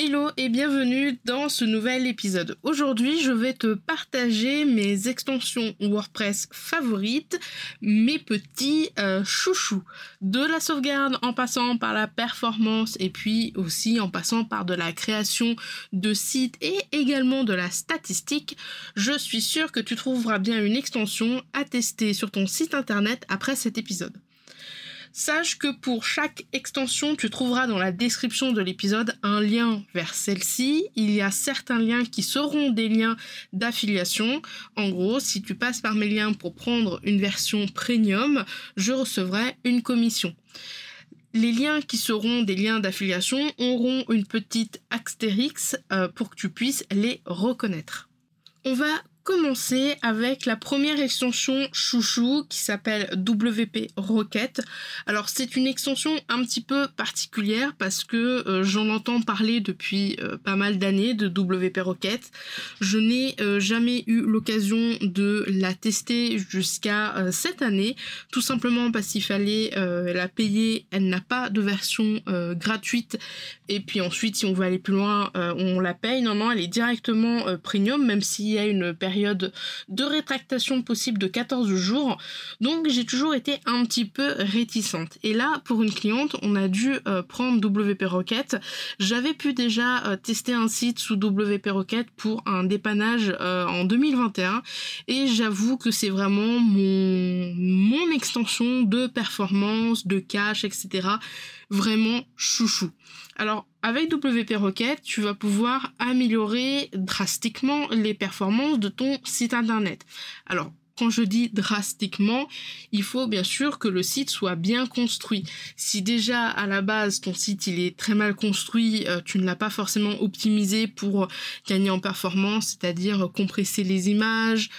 Hello et bienvenue dans ce nouvel épisode. Aujourd'hui, je vais te partager mes extensions WordPress favorites, mes petits euh, chouchous. De la sauvegarde en passant par la performance et puis aussi en passant par de la création de sites et également de la statistique, je suis sûre que tu trouveras bien une extension à tester sur ton site internet après cet épisode. Sache que pour chaque extension, tu trouveras dans la description de l'épisode un lien vers celle-ci. Il y a certains liens qui seront des liens d'affiliation. En gros, si tu passes par mes liens pour prendre une version premium, je recevrai une commission. Les liens qui seront des liens d'affiliation auront une petite astérix euh, pour que tu puisses les reconnaître. On va commencer avec la première extension chouchou qui s'appelle WP Rocket. Alors c'est une extension un petit peu particulière parce que euh, j'en entends parler depuis euh, pas mal d'années de WP Rocket. Je n'ai euh, jamais eu l'occasion de la tester jusqu'à cette année, tout simplement parce qu'il fallait la payer. Elle n'a pas de version gratuite. Et puis ensuite, si on veut aller plus loin, on la paye. Non, non, elle est directement premium, même s'il y a une période de rétractation possible de 14 jours. Donc j'ai toujours été un petit peu réticente. Et là, pour une cliente, on a dû euh, prendre WP Rocket. J'avais pu déjà euh, tester un site sous WP Rocket pour un dépannage euh, en 2021 et j'avoue que c'est vraiment mon, mon extension de performance, de cache, etc. Vraiment chouchou. Alors avec WP Rocket, tu vas pouvoir améliorer drastiquement les performances de ton site internet. Alors quand je dis drastiquement, il faut bien sûr que le site soit bien construit. Si déjà à la base ton site il est très mal construit, euh, tu ne l'as pas forcément optimisé pour gagner en performance, c'est-à-dire compresser les images,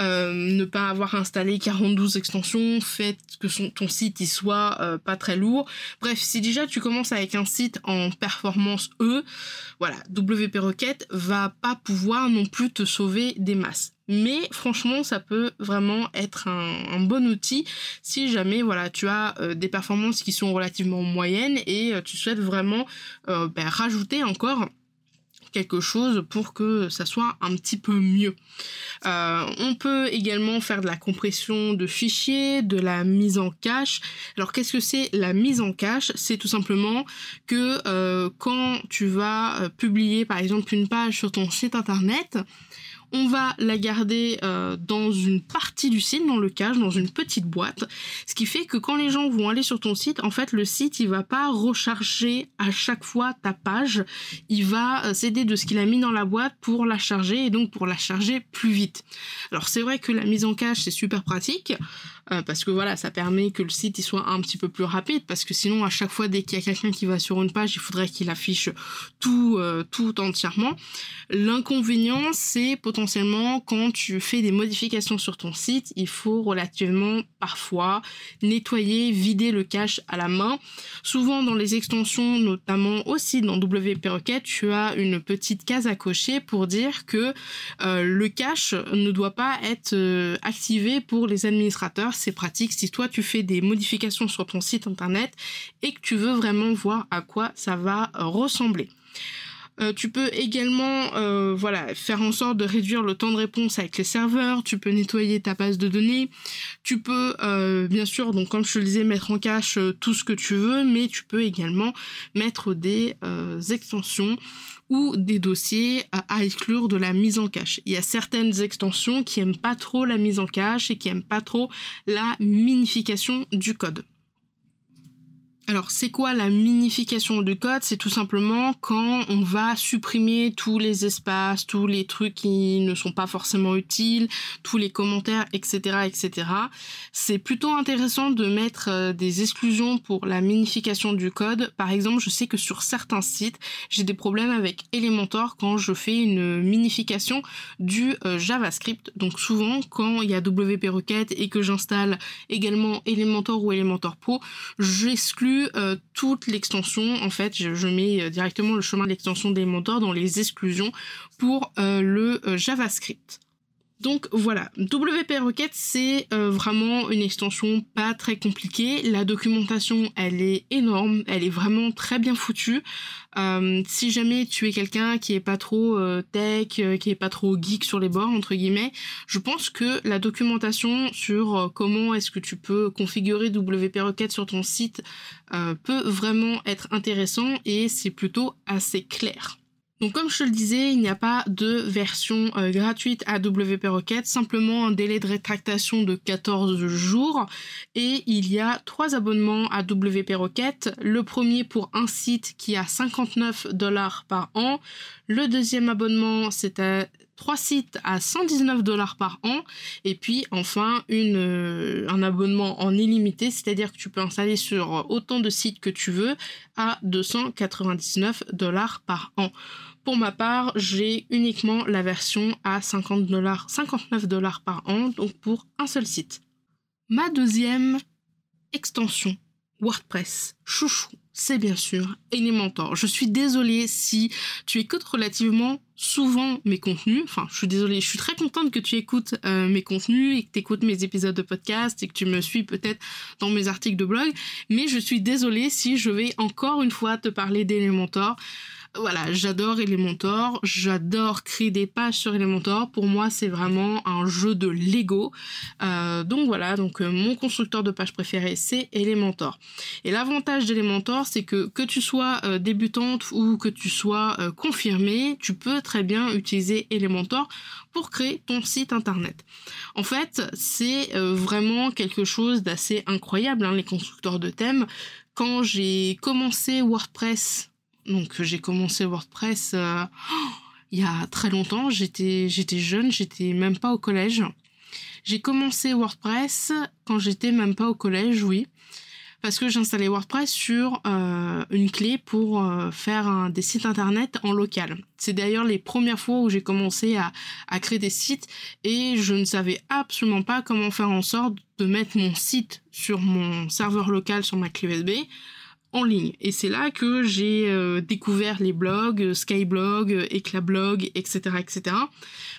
euh, ne pas avoir installé 42 extensions, fait que ton site soit euh, pas très lourd. Bref, si déjà tu commences avec un site en performance E, voilà, WP Rocket va pas pouvoir non plus te sauver des masses. Mais franchement, ça peut vraiment être un, bon outil si jamais voilà tu as euh, des performances qui sont relativement moyennes et euh, tu souhaites vraiment euh, ben, rajouter encore quelque chose pour que ça soit un petit peu mieux. on peut également faire de la compression de fichiers, de la mise en cache. Alors qu'est-ce que c'est la mise en cache? C'est tout simplement que quand tu vas publier par exemple une page sur ton site internet, on va la garder euh, dans une partie du site, dans le cache, dans une petite boîte. Ce qui fait que quand les gens vont aller sur ton site, en fait, le site, il va pas recharger à chaque fois ta page. Il va euh, s'aider de ce qu'il a mis dans la boîte pour la charger et donc pour la charger plus vite. Alors c'est vrai que la mise en cache, c'est super pratique. Euh, parce que voilà, ça permet que le site soit un petit peu plus rapide parce que sinon à chaque fois dès qu'il y a quelqu'un qui va sur une page, il faudrait qu'il affiche tout euh, tout entièrement. L'inconvénient, c'est potentiellement quand tu fais des modifications sur ton site, il faut relativement parfois nettoyer, vider le cache à la main. Souvent dans les extensions, notamment aussi dans WP Rocket, tu as une petite case à cocher pour dire que euh, le cache ne doit pas être activé pour les administrateurs c'est pratique. Si toi tu fais des modifications sur ton site internet et que tu veux vraiment voir à quoi ça va ressembler. Euh, tu peux également euh, voilà, faire en sorte de réduire le temps de réponse avec les serveurs, tu peux nettoyer ta base de données, tu peux euh, bien sûr, donc comme je te le disais, mettre en cache tout ce que tu veux, mais tu peux également mettre des extensions ou des dossiers à exclure de la mise en cache. Il y a certaines extensions qui aiment pas trop la mise en cache et qui aiment pas trop la minification du code. Alors, c'est quoi la minification du code? C'est tout simplement quand on va supprimer tous les espaces, tous les trucs qui ne sont pas forcément utiles, tous les commentaires, etc., etc. C'est plutôt intéressant de mettre euh, des exclusions pour la minification du code. Par exemple, je sais que sur certains sites, j'ai des problèmes avec Elementor quand je fais une minification du euh, JavaScript. Donc souvent, quand il y a WP Requête et que j'installe également Elementor ou Elementor Pro, j'exclus euh, toute l'extension. En fait, je, mets euh, directement le chemin d'extension des mentors dans les exclusions pour euh, le JavaScript. Donc voilà, WP Rocket c'est vraiment une extension pas très compliquée. La documentation elle est énorme, elle est vraiment très bien foutue. Euh, si jamais tu es quelqu'un qui est pas trop euh, tech, euh, qui est pas trop geek sur les bords entre guillemets, je pense que la documentation sur comment est-ce que tu peux configurer WP Rocket sur ton site peut vraiment être intéressant et c'est plutôt assez clair. Donc comme je te le disais, il n'y a pas de version euh, gratuite à WP Rocket, simplement un délai de rétractation de 14 jours et il y a trois abonnements à WP Rocket. Le premier pour un site qui a 59 dollars par an. Le deuxième abonnement c'est à trois sites à 119 dollars par an et puis enfin une, euh, un abonnement en illimité, c'est-à-dire que tu peux installer sur autant de sites que tu veux à 299 dollars par an. Pour ma part, j'ai uniquement la version à 50 dollars, 59 dollars par an, donc pour un seul site. Ma deuxième extension WordPress, chouchou, c'est bien sûr Elementor. Je suis désolée si tu écoutes relativement souvent mes contenus. Enfin, je suis désolée, je suis très contente que tu écoutes euh, mes contenus et que tu écoutes mes épisodes de podcast et que tu me suis peut-être dans mes articles de blog. Mais je suis désolée si je vais encore une fois te parler d'Elementor voilà, j'adore Elementor, j'adore créer des pages sur Elementor. Pour moi, c'est vraiment un jeu de Lego. Euh, donc voilà, donc euh, mon constructeur de page préféré, c'est Elementor. Et l'avantage d'Elementor, c'est que que tu sois euh, débutante ou que tu sois confirmée, tu peux très bien utiliser Elementor pour créer ton site internet. En fait, c'est vraiment quelque chose d'assez incroyable, hein, les constructeurs de thèmes. Quand j'ai commencé WordPress donc j'ai commencé WordPress euh, il y a très longtemps. J'étais j'étais jeune, j'étais même pas au collège. J'ai commencé WordPress quand j'étais même pas au collège, oui, parce que j'installais WordPress sur euh, une clé pour euh, faire des sites internet en local. C'est d'ailleurs les premières fois où j'ai commencé à, à créer des sites et je ne savais absolument pas comment faire en sorte de mettre mon site sur mon serveur local sur ma clé USB Et c'est là que j'ai euh, découvert les blogs, euh, Skyblog, euh, Eclablog, etc., etc.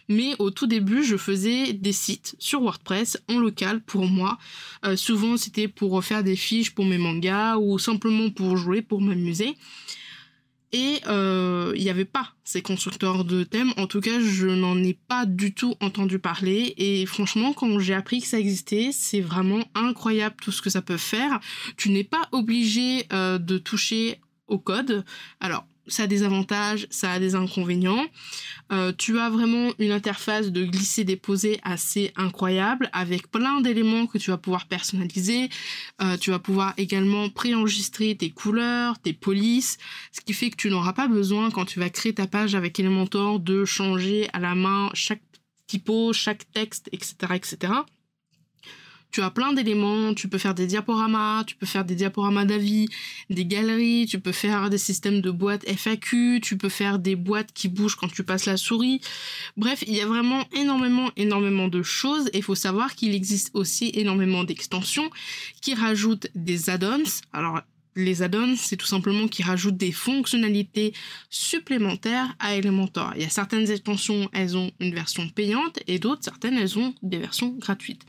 Mais au tout début, je faisais des sites sur WordPress en local pour moi. souvent, c'était pour faire des fiches pour mes mangas ou simplement pour jouer, pour m'amuser. Et euh, il n'y avait pas ces constructeurs de thèmes. En tout cas, je n'en ai pas du tout entendu parler. Et franchement, quand j'ai appris que ça existait, c'est vraiment incroyable tout ce que ça peut faire. Tu n'es pas obligé euh, de toucher au code. Alors, ça a des avantages, ça a des inconvénients. Euh, tu as vraiment une interface de glisser-déposer assez incroyable avec plein d'éléments que tu vas pouvoir personnaliser. Euh, tu vas pouvoir également préenregistrer tes couleurs, tes polices, ce qui fait que tu n'auras pas besoin quand tu vas créer ta page avec Elementor de changer à la main chaque typo, chaque texte, etc., etc tu as plein d'éléments, tu peux faire des diaporamas, tu peux faire des diaporamas d'avis, des galeries, tu peux faire des systèmes de boîtes FAQ, tu peux faire des boîtes qui bougent quand tu passes la souris. Bref, il y a vraiment énormément, énormément de choses et il faut savoir qu'il existe aussi énormément d'extensions qui rajoutent des add-ons. Alors, les add-ons, c'est tout simplement qui rajoutent des fonctionnalités supplémentaires à Elementor. Il y a certaines extensions, elles ont une version payante et d'autres, certaines, elles ont des versions gratuites.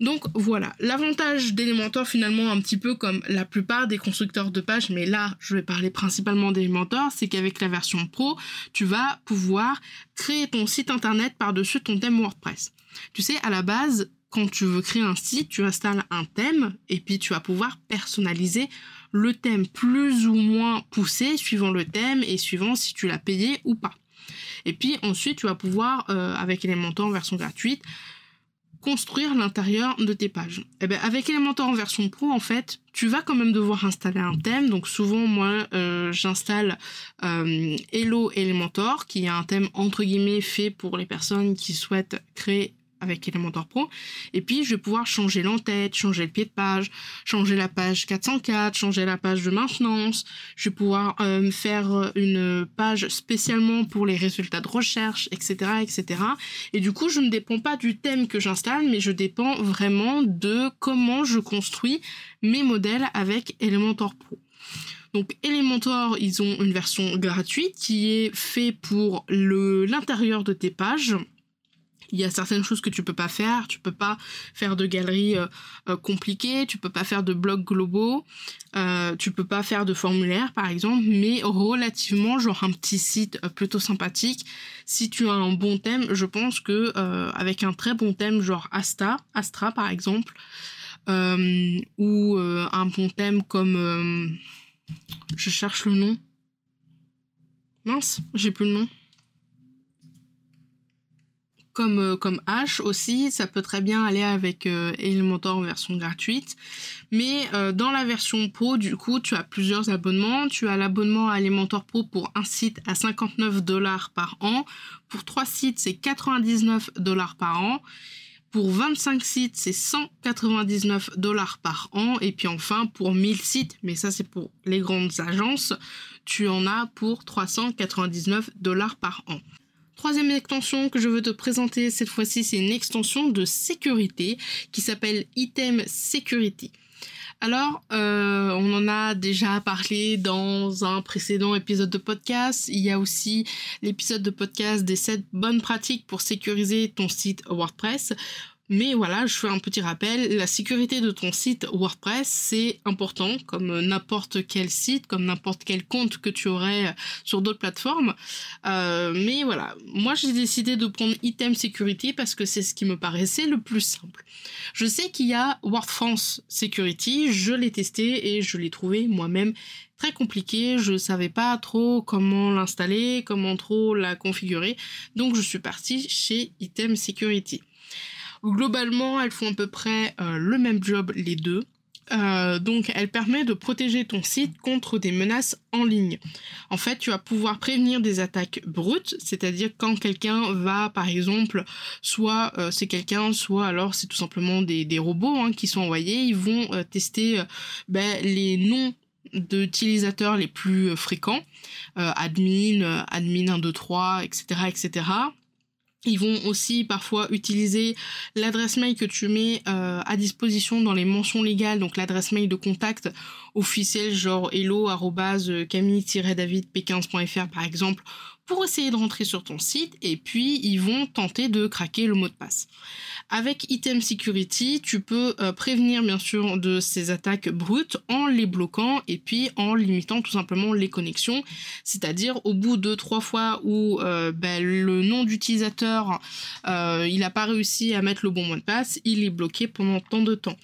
Donc voilà, l'avantage d'Elementor finalement un petit peu comme la plupart des constructeurs de pages, mais là je vais parler principalement d'Elementor, c'est qu'avec la version pro, tu vas pouvoir créer ton site internet par-dessus ton thème WordPress. Tu sais, à la base, quand tu veux créer un site, tu installes un thème et puis tu vas pouvoir personnaliser le thème plus ou moins poussé suivant le thème et suivant si tu l'as payé ou pas. Et puis ensuite, tu vas pouvoir, euh, avec Elementor en version gratuite, construire l'intérieur de tes pages. Eh bien avec Elementor en version pro, en fait, tu vas quand même devoir installer un thème. Donc souvent, moi, euh, j'installe euh, Hello Elementor, qui est un thème entre guillemets fait pour les personnes qui souhaitent créer avec Elementor Pro. Et puis, je vais pouvoir changer l'entête, changer le pied de page, changer la page 404, changer la page de maintenance. Je vais pouvoir euh, faire une page spécialement pour les résultats de recherche, etc., etc. Et du coup, je ne dépends pas du thème que j'installe, mais je dépends vraiment de comment je construis mes modèles avec Elementor Pro. Donc Elementor, ils ont une version gratuite qui est fait pour l'intérieur de tes pages il y a certaines choses que tu peux pas faire. Tu peux pas faire de galeries euh, euh, compliquées, tu peux pas faire de blogs globaux, euh, tu peux pas faire de formulaires par exemple, mais relativement genre un petit site euh, plutôt sympathique. Si tu as un bon thème, je pense que avec un très bon thème genre Asta, Astra par exemple, ou un bon thème comme je cherche le nom. Mince, j'ai plus le nom comme, euh, comme H aussi, ça peut très bien aller avec euh, Elementor en version gratuite. Mais euh, dans la version Pro, du coup, tu as plusieurs abonnements. Tu as l'abonnement à Elementor Pro pour un site à 59 dollars par an. Pour trois sites, c'est 99 dollars par an. Pour 25 sites, c'est 199 dollars par an. Et puis enfin, pour 1000 sites, mais ça c'est pour les grandes agences, tu en as pour 399 dollars par an. Troisième extension que je veux te présenter cette fois-ci, c'est une extension de sécurité qui s'appelle Item Security. Alors, euh, on en a déjà parlé dans un précédent épisode de podcast. Il y a aussi l'épisode de podcast des 7 bonnes pratiques pour sécuriser ton site WordPress. Mais voilà, je fais un petit rappel, la sécurité de ton site WordPress, c'est important, comme n'importe quel site, comme n'importe quel compte que tu aurais sur d'autres plateformes. Euh, mais voilà, moi j'ai décidé de prendre Item Security parce que c'est ce qui me paraissait le plus simple. Je sais qu'il y a WordFrance Security, je l'ai testé et je l'ai trouvé moi-même très compliqué, je savais pas trop comment l'installer, comment trop la configurer, donc je suis partie chez Item Security. Globalement, elles font à peu près euh, le même job les deux. Euh, donc, elle permet de protéger ton site contre des menaces en ligne. En fait, tu vas pouvoir prévenir des attaques brutes, c'est-à-dire quand quelqu'un va, par exemple, soit euh, c'est quelqu'un, soit alors c'est tout simplement des, robots hein, qui sont envoyés, ils vont tester ben, les noms d'utilisateurs les plus fréquents, admin, admin 1, 2, 3, etc., etc. Ils vont aussi parfois utiliser l'adresse mail que tu mets euh, à disposition dans les mentions légales, donc l'adresse mail de contact officielle genre hello-camille-davidp15.fr par exemple, pour essayer de rentrer sur ton site et puis ils vont tenter de craquer le mot de passe. Avec Item Security, tu peux euh, prévenir bien sûr de ces attaques brutes en les bloquant et puis en limitant tout simplement les connexions. C'est-à-dire au bout de trois fois où euh, ben, le nom d'utilisateur euh, il n'a pas réussi à mettre le bon mot de passe, il est bloqué pendant tant de temps.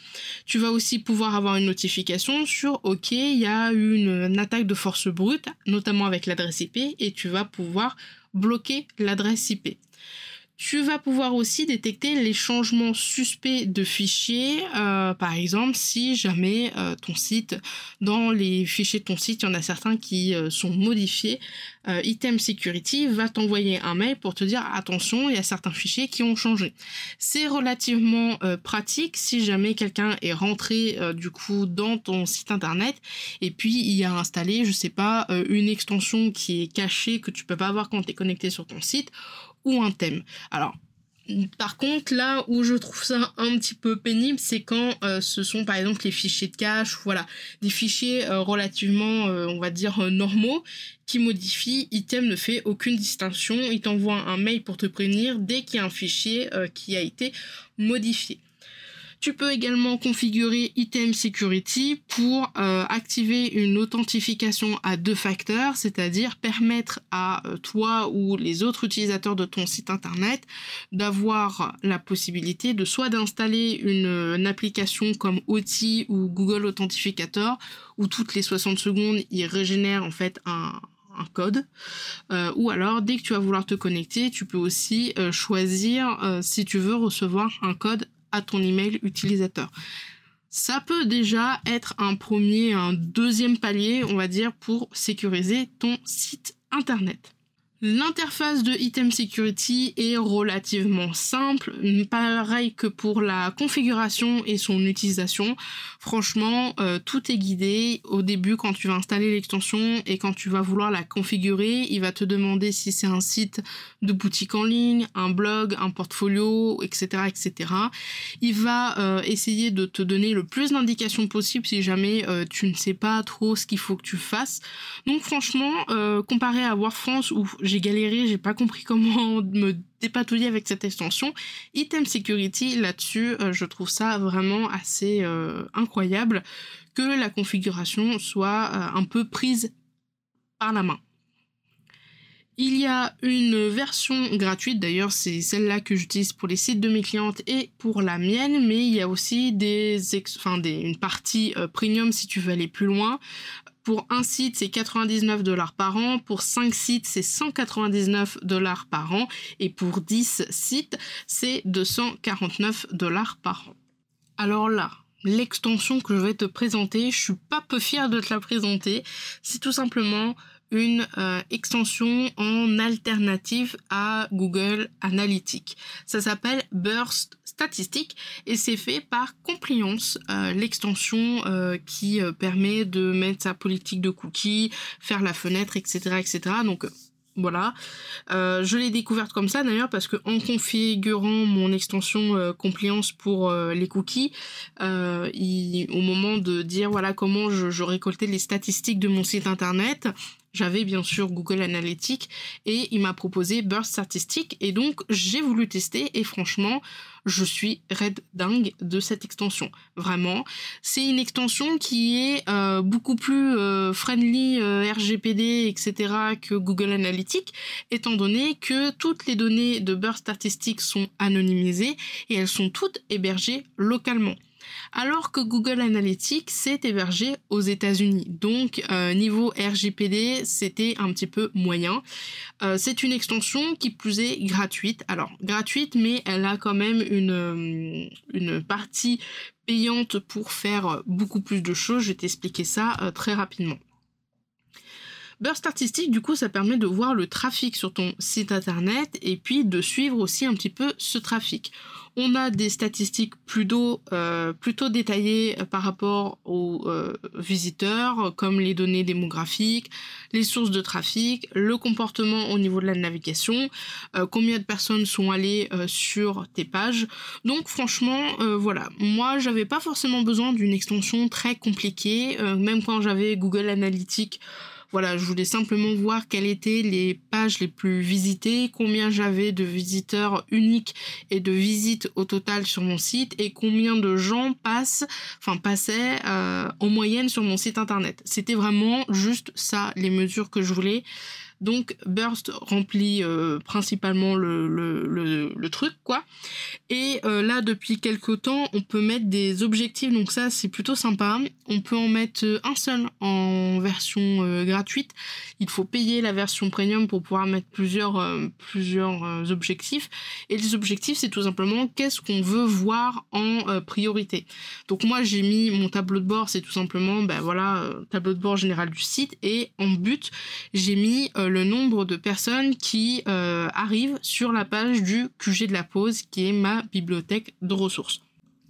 Tu vas aussi pouvoir avoir une notification sur OK, il y a une attaque de force brute, notamment avec l'adresse IP, et tu vas pouvoir bloquer l'adresse IP. Tu vas pouvoir aussi détecter les changements suspects de fichiers, euh, par exemple si jamais euh, ton site, dans les fichiers de ton site, il y en a certains qui euh, sont modifiés, Item Security va t'envoyer un mail pour te dire attention, il y a certains fichiers qui ont changé. C'est relativement pratique si jamais quelqu'un est rentré du coup dans ton site internet et puis il a installé, je sais pas, une extension qui est cachée que tu peux pas voir quand tu es connecté sur ton site ou un thème. Alors, par contre, là où je trouve ça un petit peu pénible, c'est quand euh, ce sont par exemple les fichiers de cache, voilà, des fichiers euh, relativement, euh, on va dire, normaux, qui modifient, item ne fait aucune distinction, il t'envoie un mail pour te prévenir dès qu'il y a un fichier qui a été modifié. Tu peux également configurer Item Security pour euh, activer une authentification à deux facteurs, c'est-à-dire permettre à euh, toi ou les autres utilisateurs de ton site internet d'avoir la possibilité de soit d'installer une, application comme OT ou Google Authentificator où toutes les 60 secondes il régénère en fait un, code. Euh, ou alors, dès que tu vas vouloir te connecter, tu peux aussi choisir si tu veux recevoir un code ton email utilisateur. Ça peut déjà être un premier, un deuxième palier, on va dire, pour sécuriser ton site internet. L'interface de Item Security est relativement simple, pareil que pour la configuration et son utilisation. Franchement, euh, tout est guidé. Au début, quand tu vas installer l'extension et quand tu vas vouloir la configurer, il va te demander si c'est un site de boutique en ligne, un blog, un portfolio, etc., etc. Il va euh, essayer de te donner le plus d'indications possible si jamais euh, tu ne sais pas trop ce qu'il faut que tu fasses. Donc franchement, comparé à War France où j'ai galéré, j'ai pas compris comment me dépatouiller avec cette extension. Item Security, là-dessus, euh, je trouve ça vraiment assez euh, incroyable que la configuration soit euh, un peu prise par la main. Il y a une version gratuite, d'ailleurs c'est celle-là que j'utilise pour les sites de mes clientes et pour la mienne, mais il y a aussi des, enfin une partie premium si tu veux aller plus loin. Pour un site, c'est 99 dollars par an. Pour 5 sites, c'est 199 dollars par an. Et pour 10 sites, c'est 249 dollars par an. Alors là, l'extension que je vais te présenter, je suis pas peu fière de te la présenter. C'est tout simplement une euh, extension en alternative à Google Analytics. Ça s'appelle Burst Statistics et c'est fait par Compliance, euh, l'extension euh, qui permet de mettre sa politique de cookies, faire la fenêtre, etc., etc. Donc voilà, je l'ai découverte comme ça d'ailleurs parce que en configurant mon extension compliance pour les cookies, au moment de dire voilà comment je, je récoltais les statistiques de mon site internet, j'avais bien sûr Google Analytics et il m'a proposé Burst Statistics et donc j'ai voulu tester et franchement je suis red dingue de cette extension. Vraiment, c'est une extension qui est euh, beaucoup plus euh, friendly euh, RGPD etc que Google Analytics étant donné que toutes les données de Burst Statistics sont anonymisées et elles sont toutes hébergées localement alors que Google Analytics s'est hébergé aux États-Unis. Donc euh, niveau RGPD, c'était un petit peu moyen. Euh, c'est une extension qui plus est gratuite. Alors gratuite, mais elle a quand même une, euh, une partie payante pour faire beaucoup plus de choses. Je vais t'expliquer ça très rapidement. Burst Artistic, du coup, ça permet de voir le trafic sur ton site internet et puis de suivre aussi un petit peu ce trafic. On a des statistiques plutôt, euh, plutôt détaillées par rapport aux euh, visiteurs, comme les données démographiques, les sources de trafic, le comportement au niveau de la navigation, euh, combien de personnes sont allées sur tes pages. Donc franchement, voilà, moi j'avais pas forcément besoin d'une extension très compliquée, même quand j'avais Google Analytics voilà, je voulais simplement voir quelles étaient les pages les plus visitées, combien j'avais de visiteurs uniques et de visites au total sur mon site et combien de gens passent, enfin passaient euh, en moyenne sur mon site internet. C'était vraiment juste ça, les mesures que je voulais. Donc Burst remplit euh, principalement le, le, truc quoi. Et euh, là depuis quelques temps on peut mettre des objectifs donc ça c'est plutôt sympa. On peut en mettre un seul en version euh, gratuite. Il faut payer la version premium pour pouvoir mettre plusieurs, plusieurs objectifs. Et les objectifs c'est tout simplement qu'est-ce qu'on veut voir en priorité. Donc moi j'ai mis mon tableau de bord c'est tout simplement ben voilà tableau de bord général du site et en but j'ai mis le nombre de personnes qui euh, arrivent sur la page du QG de la pause, qui est ma bibliothèque de ressources.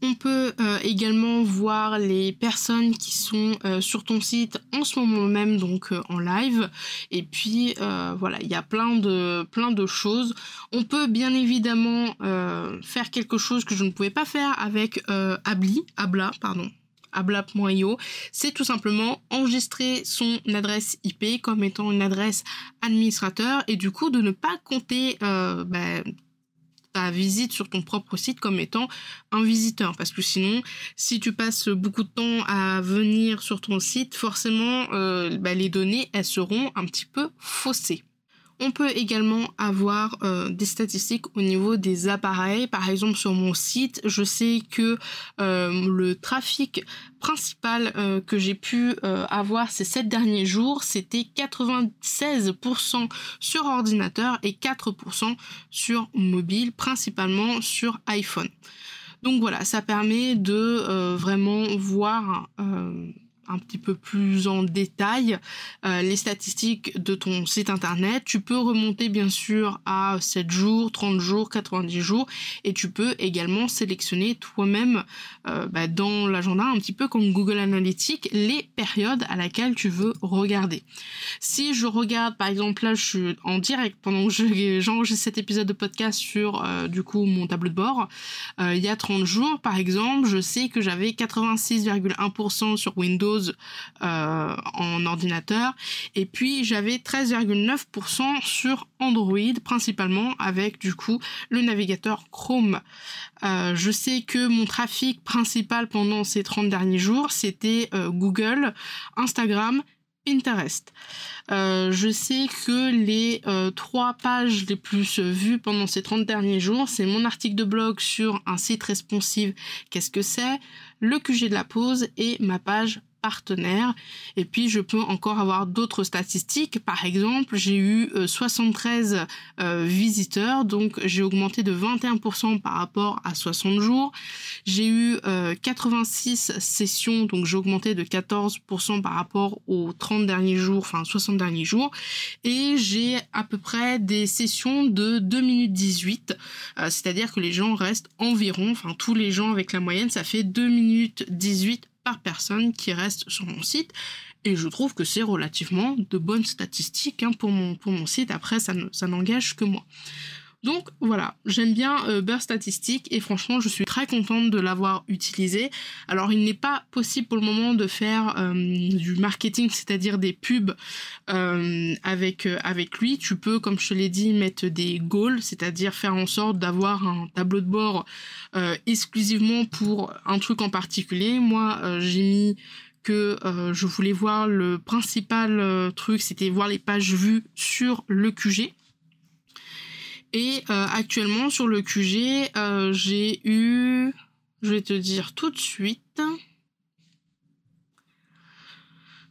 On peut euh, également voir les personnes qui sont euh, sur ton site en ce moment même, donc en live. Et puis voilà, il y a plein de, plein de choses. On peut bien évidemment faire quelque chose que je ne pouvais pas faire avec Abli, Abla, pardon, ablap.io, c'est tout simplement enregistrer son adresse IP comme étant une adresse administrateur et du coup de ne pas compter euh, bah, ta visite sur ton propre site comme étant un visiteur. Parce que sinon, si tu passes beaucoup de temps à venir sur ton site, forcément, euh, bah, les données, elles seront un petit peu faussées. On peut également avoir euh, des statistiques au niveau des appareils. Par exemple, sur mon site, je sais que euh, le trafic principal euh, que j'ai pu avoir ces sept derniers jours, c'était 96% sur ordinateur et 4% sur mobile, principalement sur iPhone. Donc voilà, ça permet de vraiment voir un petit peu plus en détail euh, les statistiques de ton site internet. Tu peux remonter bien sûr à 7 jours, 30 jours, 90 jours et tu peux également sélectionner toi-même euh, bah, dans l'agenda un petit peu comme Google Analytics les périodes à laquelle tu veux regarder. Si je regarde par exemple là je suis en direct pendant que j'enregistre cet épisode de podcast sur euh, du coup mon tableau de bord il y a 30 jours par exemple je sais que j'avais 86,1% sur Windows euh, en ordinateur. Et puis j'avais 13,9% sur Android, principalement avec du coup le navigateur Chrome. Euh, je sais que mon trafic principal pendant ces 30 derniers jours, c'était euh, Google, Instagram, Pinterest. je sais que les trois pages les plus vues pendant ces 30 derniers jours, c'est mon article de blog sur un site responsive, qu'est-ce que c'est, le QG de la pause et ma page partenaires. Et puis, je peux encore avoir d'autres statistiques. Par exemple, j'ai eu 73 euh, euh, visiteurs, donc j'ai augmenté de 21% par rapport à 60 jours. J'ai eu 86 euh, sessions, donc j'ai augmenté de 14% par rapport aux 30 derniers jours, enfin 60 derniers jours. Et j'ai à peu près des sessions de 2 minutes 18, c'est-à-dire que les gens restent environ, enfin tous les gens avec la moyenne, ça fait 2 minutes 18 par personne qui reste sur mon site. Et je trouve que c'est relativement de bonnes statistiques hein, pour, mon, pour mon site. Après, ça, ça n'engage que moi. Donc voilà, j'aime bien euh, Statistique et franchement je suis très contente de l'avoir utilisé. Alors il n'est pas possible pour le moment de faire euh, du marketing, c'est-à-dire des pubs euh, avec, avec lui. Tu peux, comme je te l'ai dit, mettre des goals, c'est-à-dire faire en sorte d'avoir un tableau de bord exclusivement pour un truc en particulier. Moi j'ai mis que je voulais voir le principal truc, c'était voir les pages vues sur le QG. Et euh, actuellement sur le QG, euh, j'ai eu, je vais te dire tout de suite,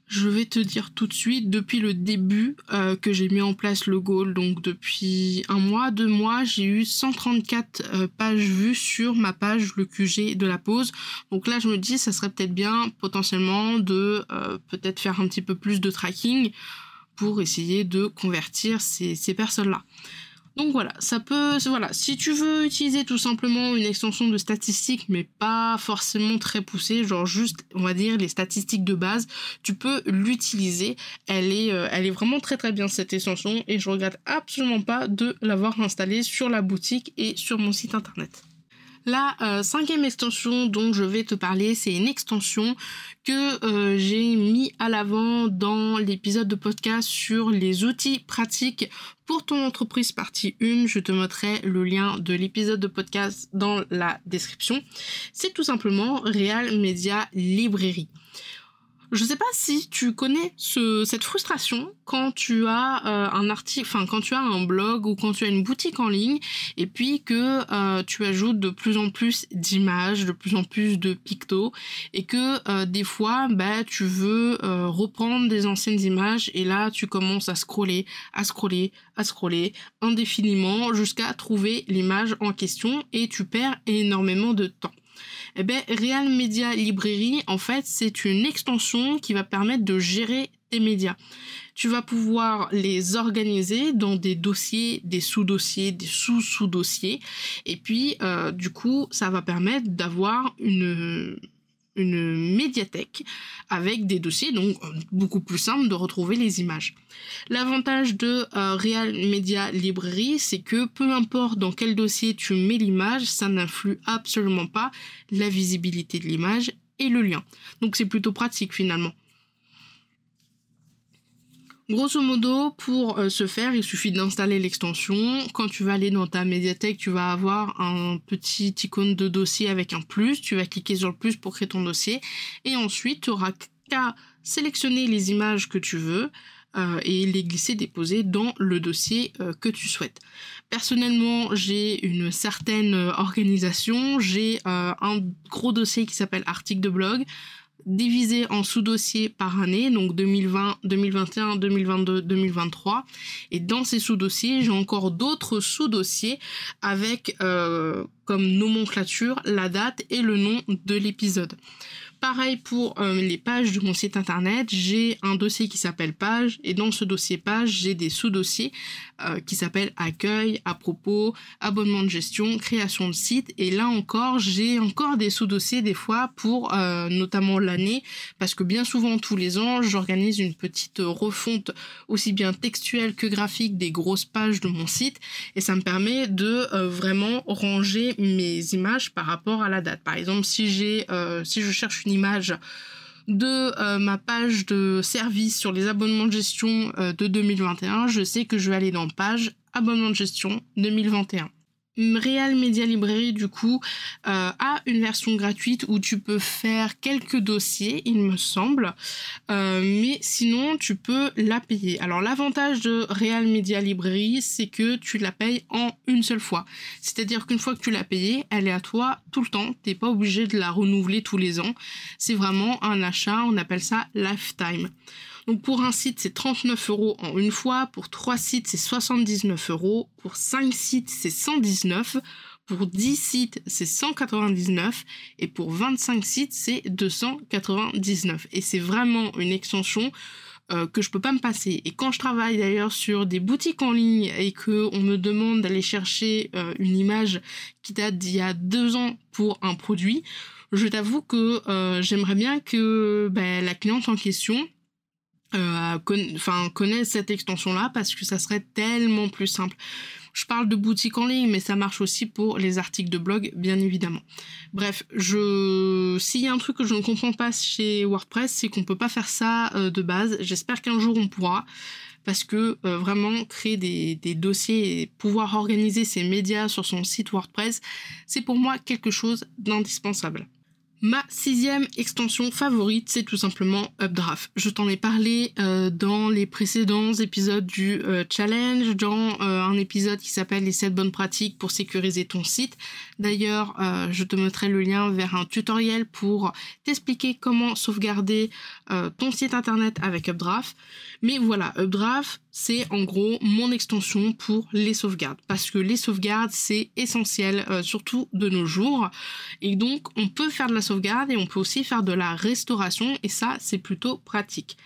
je vais te dire tout de suite, depuis le début euh, que j'ai mis en place le goal, donc depuis un mois, deux mois, j'ai eu 134 pages vues sur ma page le QG de la pause. Donc là, je me dis, ça serait peut-être bien potentiellement de peut-être faire un petit peu plus de tracking pour essayer de convertir ces, ces personnes-là. Donc voilà, ça peut, voilà, si tu veux utiliser tout simplement une extension de statistiques, mais pas forcément très poussée, genre juste, on va dire, les statistiques de base, tu peux l'utiliser. Elle est, euh, elle est vraiment très très bien cette extension et je regrette absolument pas de l'avoir installée sur la boutique et sur mon site internet. La euh, cinquième extension dont je vais te parler, c'est une extension que euh, j'ai mis à l'avant dans l'épisode de podcast sur les outils pratiques pour ton entreprise partie 1. Je te mettrai le lien de l'épisode de podcast dans la description. C'est tout simplement Real Media Librairie. Je sais pas si tu connais ce, cette frustration quand tu as euh, un article, enfin quand tu as un blog ou quand tu as une boutique en ligne et puis que euh, tu ajoutes de plus en plus d'images, de plus en plus de pictos et que euh, des fois bah tu veux reprendre des anciennes images et là tu commences à scroller, à scroller, à scroller indéfiniment jusqu'à trouver l'image en question et tu perds énormément de temps. Eh bien, Real Media Librairie, en fait, c'est une extension qui va permettre de gérer tes médias. Tu vas pouvoir les organiser dans des dossiers, des sous-dossiers, des sous-sous-dossiers. Et puis, euh, du coup, ça va permettre d'avoir une, une médiathèque avec des dossiers, donc beaucoup plus simple de retrouver les images. L'avantage de euh, Real Media Library, c'est que peu importe dans quel dossier tu mets l'image, ça n'influe absolument pas la visibilité de l'image et le lien. Donc c'est plutôt pratique finalement. Grosso modo, pour euh, ce faire, il suffit d'installer l'extension. Quand tu vas aller dans ta médiathèque, tu vas avoir un petit icône de dossier avec un plus. Tu vas cliquer sur le plus pour créer ton dossier. Et ensuite, tu auras qu'à sélectionner les images que tu veux. Euh, et les glisser, déposer dans le dossier euh, que tu souhaites. Personnellement, j'ai une certaine organisation. J'ai un gros dossier qui s'appelle article de blog divisé en sous-dossiers par année, donc 2020, 2021, 2022, 2023. Et dans ces sous-dossiers, j'ai encore d'autres sous-dossiers avec euh, comme nomenclature la date et le nom de l'épisode. Pareil pour euh, les pages de mon site internet, j'ai un dossier qui s'appelle page et dans ce dossier page, j'ai des sous-dossiers euh, qui s'appellent accueil, à propos, abonnement de gestion, création de site. Et là encore, j'ai encore des sous-dossiers des fois pour euh, notamment l'année parce que bien souvent tous les ans, j'organise une petite refonte aussi bien textuelle que graphique des grosses pages de mon site. Et ça me permet de vraiment ranger mes images par rapport à la date. Par exemple, si j'ai si je cherche une image de euh, ma page de service sur les abonnements de gestion euh, de 2021, je sais que je vais aller dans page abonnement de gestion 2021. Real Media Library du coup euh, a une version gratuite où tu peux faire quelques dossiers il me semble. Euh, mais sinon tu peux la payer. Alors l'avantage de Real Media Library c'est que tu la payes en une seule fois. C'est à dire qu'une fois que tu l'as payée elle est à toi tout le temps. T'es pas obligé de la renouveler tous les ans. C'est vraiment un achat on appelle ça lifetime donc pour un site, c'est 39 euros en une fois. Pour 3 sites, c'est 79 euros. Pour 5 sites, c'est 119. Pour 10 sites, c'est 199. Et pour 25 sites, c'est 299. Et c'est vraiment une extension euh, que je peux pas me passer. Et quand je travaille d'ailleurs sur des boutiques en ligne et que on me demande d'aller chercher euh, une image qui date d'il y a deux ans pour un produit, je t'avoue que euh, j'aimerais bien que ben, la cliente en question euh, enfin connaître cette extension là parce que ça serait tellement plus simple. Je parle de boutique en ligne, mais ça marche aussi pour les articles de blog, bien évidemment. Bref, je, s'il y a un truc que je ne comprends pas chez WordPress, c'est qu'on peut pas faire ça euh, de base. J'espère qu'un jour on pourra, parce que euh, vraiment créer des, des dossiers et pouvoir organiser ses médias sur son site WordPress, c'est pour moi quelque chose d'indispensable. Ma sixième extension favorite, c'est tout simplement Updraft. Je t'en ai parlé euh, dans les précédents épisodes du euh, challenge, dans euh, un épisode qui s'appelle les 7 bonnes pratiques pour sécuriser ton site. D'ailleurs, je te mettrai le lien vers un tutoriel pour t'expliquer comment sauvegarder ton site internet avec Updraft. Mais voilà, Updraft, c'est en gros mon extension pour les sauvegardes. Parce que les sauvegardes, c'est essentiel, surtout de nos jours. Et donc, on peut faire de la sauvegarde et on peut aussi faire de la restauration et ça c'est plutôt pratique.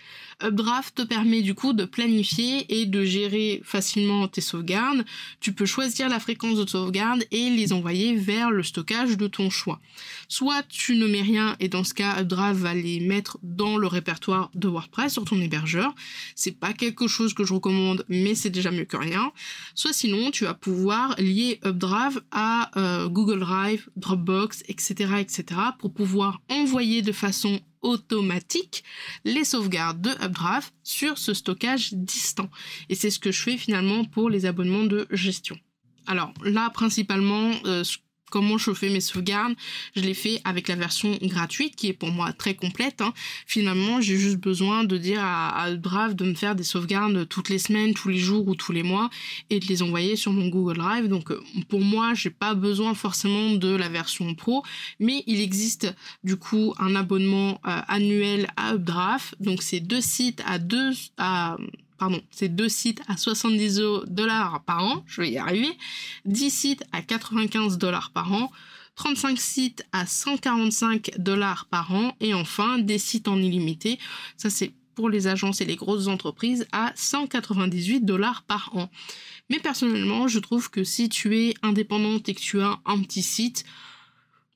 Updraft te permet du coup de planifier et de gérer facilement tes sauvegardes. Tu peux choisir la fréquence de sauvegarde et les envoyer vers le stockage de ton choix. Soit tu ne mets rien et dans ce cas Updraft va les mettre dans le répertoire de WordPress sur ton hébergeur. C'est pas quelque chose que je recommande mais c'est déjà mieux que rien. Soit sinon tu vas pouvoir lier Updraft à euh, Google Drive, Dropbox, etc., etc. pour pouvoir envoyer de façon automatique les sauvegardes de Updraft sur ce stockage distant. Et c'est ce que je fais finalement pour les abonnements de gestion. Alors là, principalement, euh, comment je fais mes sauvegardes. Je l'ai fait avec la version gratuite qui est pour moi très complète. Hein. Finalement, j'ai juste besoin de dire à, à, de me faire des sauvegardes toutes les semaines, tous les jours ou tous les mois et de les envoyer sur mon Google Drive. Donc euh, pour moi, j'ai pas besoin forcément de la version pro, mais il existe du coup un abonnement euh, annuel à Updraft. Donc c'est deux sites à deux à pardon, c'est deux sites à 70 dollars par an, je vais y arriver, 10 sites à 95 dollars par an, 35 sites à 145 dollars par an et enfin des sites en illimité, ça c'est pour les agences et les grosses entreprises à 198 dollars par an. Mais personnellement, je trouve que si tu es indépendante et que tu as un petit site,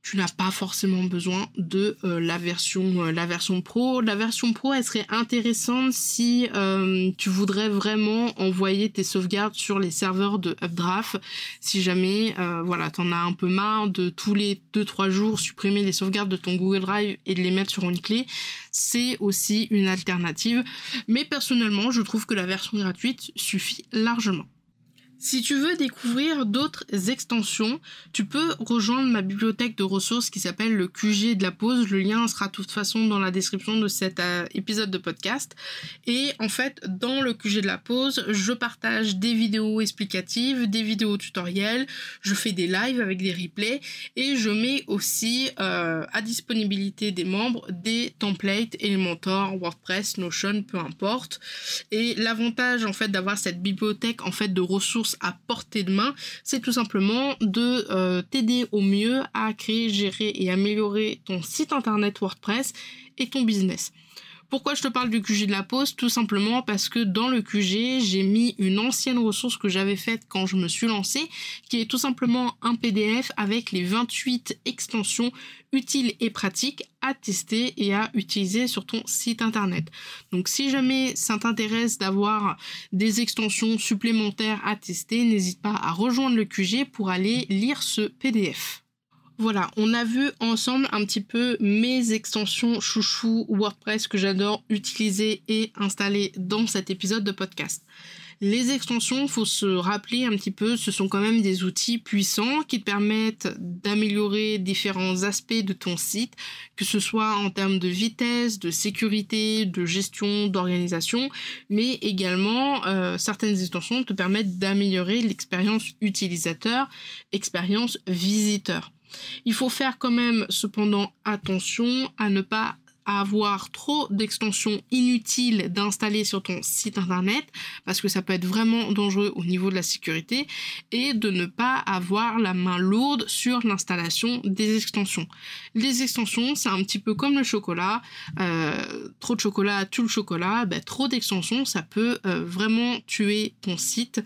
tu n'as pas forcément besoin de euh, la version euh, la version pro. La version pro, elle serait intéressante si euh, tu voudrais vraiment envoyer tes sauvegardes sur les serveurs de Updraft. Si jamais voilà, t'en as un peu marre de tous les 2-3 jours supprimer les sauvegardes de ton Google Drive et de les mettre sur une clé, c'est aussi une alternative. Mais personnellement, je trouve que la version gratuite suffit largement. Si tu veux découvrir d'autres extensions, tu peux rejoindre ma bibliothèque de ressources qui s'appelle le QG de la pause. Le lien sera de toute façon dans la description de cet euh, épisode de podcast. Et en fait, dans le QG de la pause, je partage des vidéos explicatives, des vidéos tutoriels, je fais des lives avec des replays et je mets aussi euh, à disponibilité des membres des templates Elementor, WordPress, Notion, peu importe. Et l'avantage en fait d'avoir cette bibliothèque en fait de ressources à portée de main, c'est tout simplement de euh, t'aider au mieux à créer, gérer et améliorer ton site internet WordPress et ton business. Pourquoi je te parle du QG de la pause? Tout simplement parce que dans le QG, j'ai mis une ancienne ressource que j'avais faite quand je me suis lancé, qui est tout simplement un PDF avec les 28 extensions utiles et pratiques à tester et à utiliser sur ton site internet. Donc si jamais ça t'intéresse d'avoir des extensions supplémentaires à tester, n'hésite pas à rejoindre le QG pour aller lire ce PDF. Voilà, on a vu ensemble un petit peu mes extensions chouchou WordPress que j'adore utiliser et installer dans cet épisode de podcast. Les extensions, faut se rappeler un petit peu, ce sont quand même des outils puissants qui te permettent d'améliorer différents aspects de ton site, que ce soit en termes de vitesse, de sécurité, de gestion, d'organisation, mais également euh, certaines extensions te permettent d'améliorer l'expérience utilisateur, expérience visiteur. Il faut faire quand même cependant attention à ne pas avoir trop d'extensions inutiles d'installer sur ton site internet parce que ça peut être vraiment dangereux au niveau de la sécurité et de ne pas avoir la main lourde sur l'installation des extensions. Les extensions, c'est un petit peu comme le chocolat. Euh, trop de chocolat tue le chocolat. Ben, trop d'extensions, ça peut euh, vraiment tuer ton site,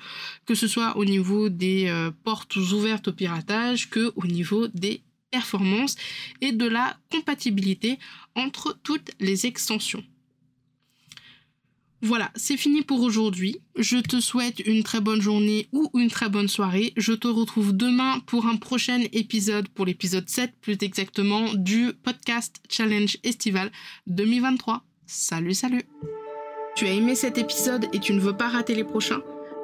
que ce soit au niveau des euh, portes ouvertes au piratage que au niveau des performance et de la compatibilité entre toutes les extensions. Voilà, c'est fini pour aujourd'hui. Je te souhaite une très bonne journée ou une très bonne soirée. Je te retrouve demain pour un prochain épisode, pour l'épisode 7 plus exactement, du podcast Challenge Estival 2023. Salut, salut Tu as aimé cet épisode et tu ne veux pas rater les prochains?